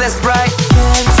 let's bright.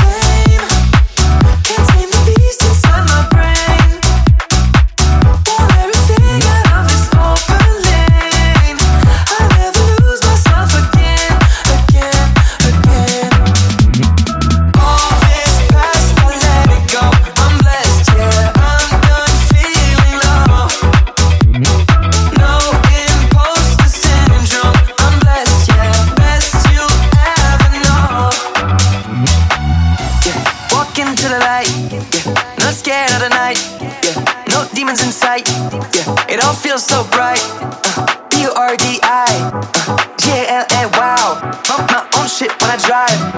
demons in sight. Yeah, it all feels so bright. Uh, B U R D I, uh, G A L A, wow. Bump my own shit when I drive.